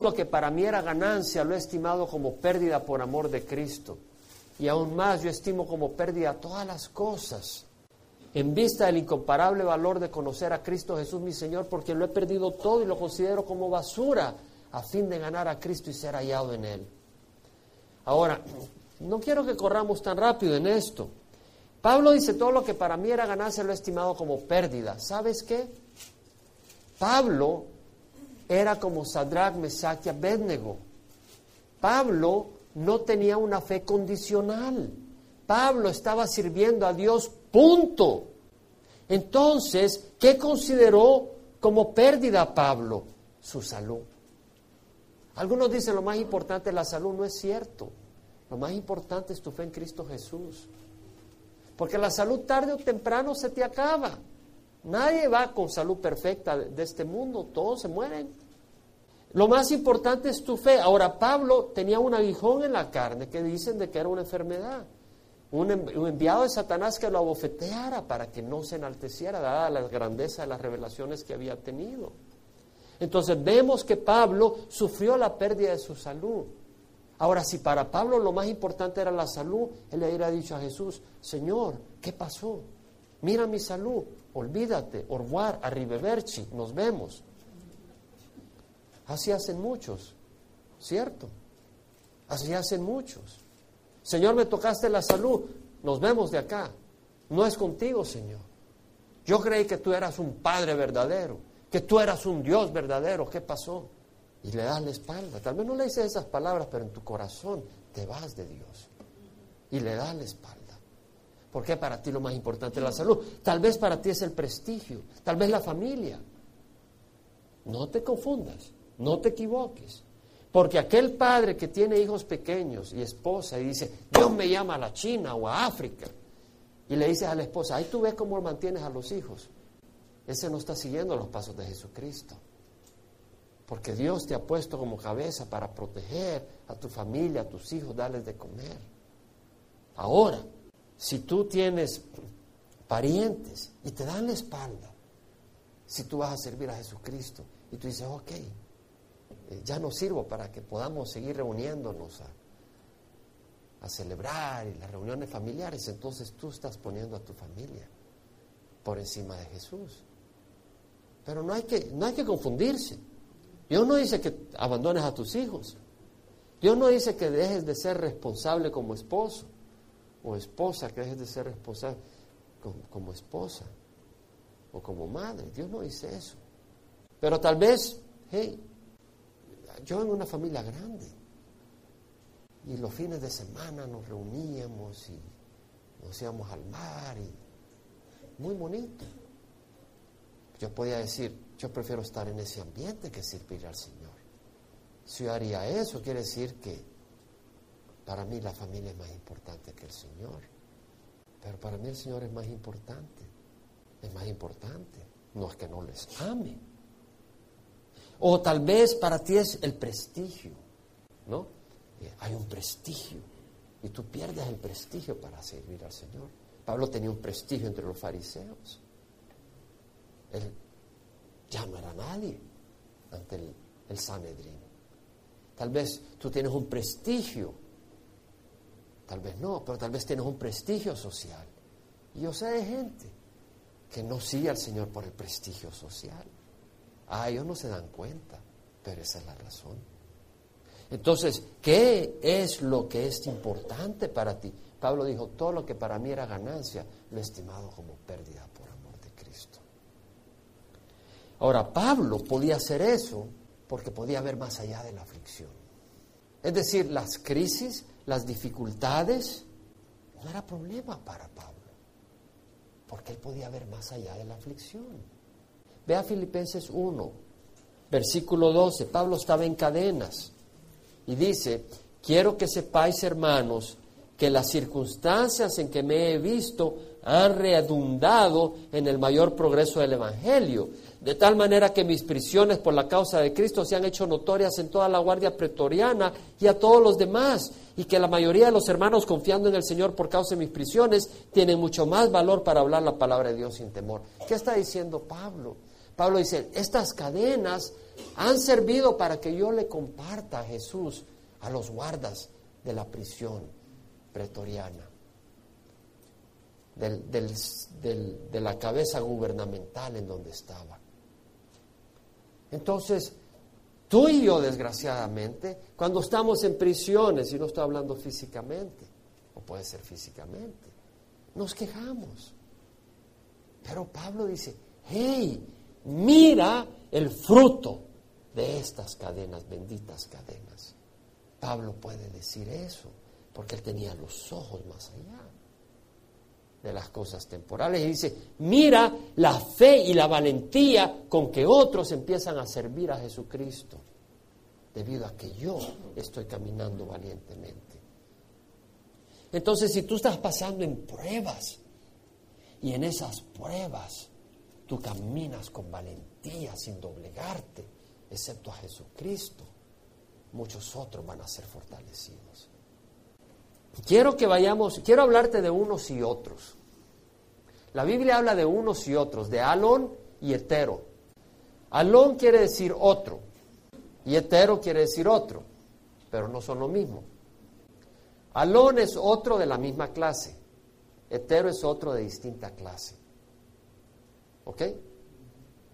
Lo que para mí era ganancia lo he estimado como pérdida por amor de Cristo. Y aún más yo estimo como pérdida todas las cosas en vista del incomparable valor de conocer a Cristo Jesús mi Señor, porque lo he perdido todo y lo considero como basura a fin de ganar a Cristo y ser hallado en Él. Ahora, no quiero que corramos tan rápido en esto. Pablo dice, todo lo que para mí era ganancia lo he estimado como pérdida. ¿Sabes qué? Pablo era como Sadrach, Mesach y Abednego. Pablo no tenía una fe condicional. Pablo estaba sirviendo a Dios, punto. Entonces, ¿qué consideró como pérdida Pablo? Su salud. Algunos dicen lo más importante es la salud, no es cierto. Lo más importante es tu fe en Cristo Jesús. Porque la salud tarde o temprano se te acaba. Nadie va con salud perfecta de este mundo, todos se mueren. Lo más importante es tu fe. Ahora, Pablo tenía un aguijón en la carne que dicen de que era una enfermedad. Un, enviado de Satanás que lo abofeteara para que no se enalteciera, dada la grandeza de las revelaciones que había tenido. Entonces vemos que Pablo sufrió la pérdida de su salud. Ahora, si para Pablo lo más importante era la salud, él le hubiera dicho a Jesús, Señor, ¿qué pasó? Mira mi salud, olvídate, orguar, arrivederci, nos vemos. Así hacen muchos, ¿cierto? Así hacen muchos. Señor, me tocaste la salud, nos vemos de acá. No es contigo, Señor. Yo creí que tú eras un Padre verdadero, que tú eras un Dios verdadero. ¿Qué pasó? y le das la espalda. Tal vez no le dices esas palabras, pero en tu corazón te vas de Dios y le das la espalda. Porque para ti lo más importante es la salud. Tal vez para ti es el prestigio, tal vez la familia. No te confundas, no te equivoques. Porque aquel padre que tiene hijos pequeños y esposa y dice, Dios me llama a la China o a África, y le dices a la esposa, ahí tú ves cómo mantienes a los hijos. Ese no está siguiendo los pasos de Jesucristo. Porque Dios te ha puesto como cabeza para proteger a tu familia, a tus hijos, darles de comer. Ahora, si tú tienes parientes y te dan la espalda, si tú vas a servir a Jesucristo y tú dices, ok, eh, ya no sirvo para que podamos seguir reuniéndonos a, a celebrar y las reuniones familiares, entonces tú estás poniendo a tu familia por encima de Jesús. Pero no hay que, no hay que confundirse. Dios no dice que abandones a tus hijos. Dios no dice que dejes de ser responsable como esposo o esposa, que dejes de ser responsable como, esposa o como madre. Dios no dice eso. Pero tal vez, hey, yo en una familia grande y los fines de semana nos reuníamos y nos íbamos al mar y muy bonito. Yo podía decir, yo prefiero estar en ese ambiente que servir al Señor. Si yo haría eso, quiere decir que para mí la familia es más importante que el Señor. Pero para mí el Señor es más importante. Es más importante. No es que no les ame. O tal vez para ti es el prestigio. ¿No? Eh, hay un prestigio. Y tú pierdes el prestigio para servir al Señor. Pablo tenía un prestigio entre los fariseos. Él ya no era nadie ante el, el Sanedrín. Tal vez tú tienes un prestigio, tal vez no, pero tal vez tienes un prestigio social. Y yo sé de gente que no sigue al Señor por el prestigio social. Ah, ellos no se dan cuenta, pero esa es la razón. Entonces, ¿qué es lo que es importante para ti? Pablo dijo, todo lo que para mí era ganancia, lo he estimado como pérdida Ahora, Pablo podía hacer eso porque podía ver más allá de la aflicción. Es decir, las crisis, las dificultades, no era problema para Pablo, porque él podía ver más allá de la aflicción. Vea Filipenses 1, versículo 12, Pablo estaba en cadenas y dice, quiero que sepáis, hermanos, que las circunstancias en que me he visto han redundado en el mayor progreso del Evangelio de tal manera que mis prisiones por la causa de Cristo se han hecho notorias en toda la guardia pretoriana y a todos los demás, y que la mayoría de los hermanos confiando en el Señor por causa de mis prisiones tienen mucho más valor para hablar la palabra de Dios sin temor. ¿Qué está diciendo Pablo? Pablo dice, estas cadenas han servido para que yo le comparta a Jesús a los guardas de la prisión pretoriana, de la cabeza gubernamental en donde estaba. Entonces, tú y yo, desgraciadamente, cuando estamos en prisiones, y no estoy hablando físicamente, o puede ser físicamente, nos quejamos. Pero Pablo dice, hey, mira el fruto de estas cadenas, benditas cadenas. Pablo puede decir eso, porque él tenía los ojos más allá de las cosas temporales. Y dice, mira la fe y la valentía con que otros empiezan a servir a Jesucristo, debido a que yo estoy caminando valientemente. Entonces, si tú estás pasando en pruebas, y en esas pruebas tú caminas con valentía, sin doblegarte, excepto a Jesucristo, muchos otros van a ser fortalecidos. Quiero que vayamos, quiero hablarte de unos y otros. La Biblia habla de unos y otros, de alón y hetero. Alón quiere decir otro y hetero quiere decir otro, pero no son lo mismo. Alón es otro de la misma clase, hetero es otro de distinta clase. ¿Ok?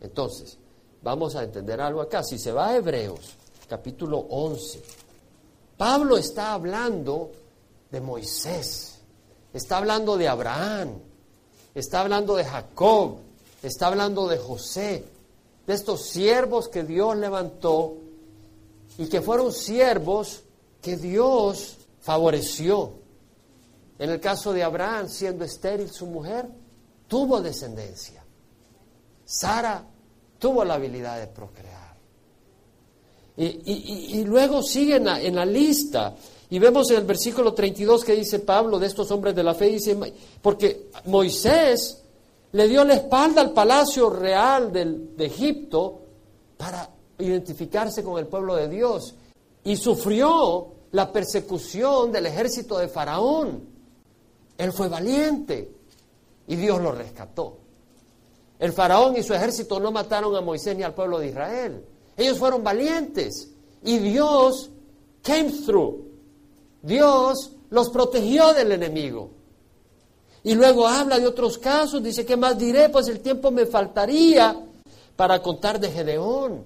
Entonces, vamos a entender algo acá. Si se va a Hebreos, capítulo 11, Pablo está hablando de Moisés, está hablando de Abraham, está hablando de Jacob, está hablando de José, de estos siervos que Dios levantó y que fueron siervos que Dios favoreció. En el caso de Abraham, siendo estéril su mujer, tuvo descendencia. Sara tuvo la habilidad de procrear. Y, luego sigue en la, lista. Y vemos en el versículo 32 que dice Pablo de estos hombres de la fe, dice, porque Moisés le dio la espalda al palacio real de Egipto para identificarse con el pueblo de Dios y sufrió la persecución del ejército de Faraón. Él fue valiente y Dios lo rescató. El faraón y su ejército no mataron a Moisés ni al pueblo de Israel. Ellos fueron valientes y Dios came through. Dios los protegió del enemigo. Y luego habla de otros casos, dice, ¿qué más diré? Pues el tiempo me faltaría para contar de Gedeón,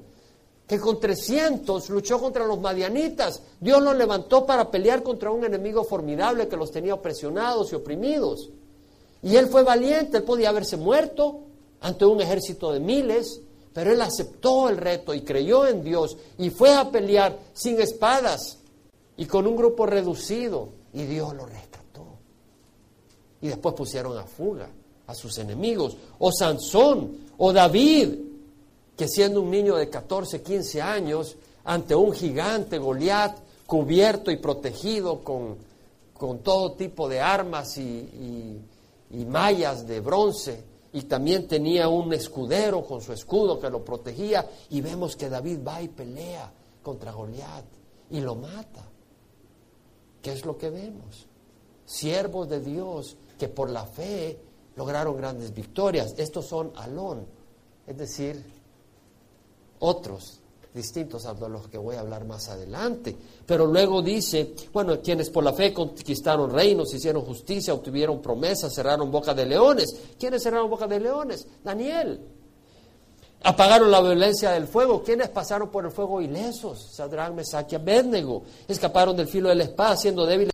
que con 300 luchó contra los madianitas. Dios los levantó para pelear contra un enemigo formidable que los tenía opresionados y oprimidos. Y él fue valiente, él podía haberse muerto ante un ejército de miles, pero él aceptó el reto y creyó en Dios y fue a pelear sin espadas y con un grupo reducido y Dios lo rescató. Y después pusieron a fuga a sus enemigos. O Sansón, o David, que siendo un niño de 14, 15 años, ante un gigante Goliat, cubierto y protegido con, con todo tipo de armas y, y mallas de bronce, y también tenía un escudero con su escudo que lo protegía y vemos que David va y pelea contra Goliat y lo mata. ¿Qué es lo que vemos? Siervos de Dios que por la fe lograron grandes victorias. Estos son Alón, es decir, otros distintos a los que voy a hablar más adelante. Pero luego dice, bueno, quienes por la fe conquistaron reinos, hicieron justicia, obtuvieron promesas, cerraron boca de leones. ¿Quiénes cerraron boca de leones? Daniel. Apagaron la violencia del fuego. ¿Quiénes pasaron por el fuego ilesos? Sadrach, Mesach y Abednego. Escaparon del filo de la espada, siendo débiles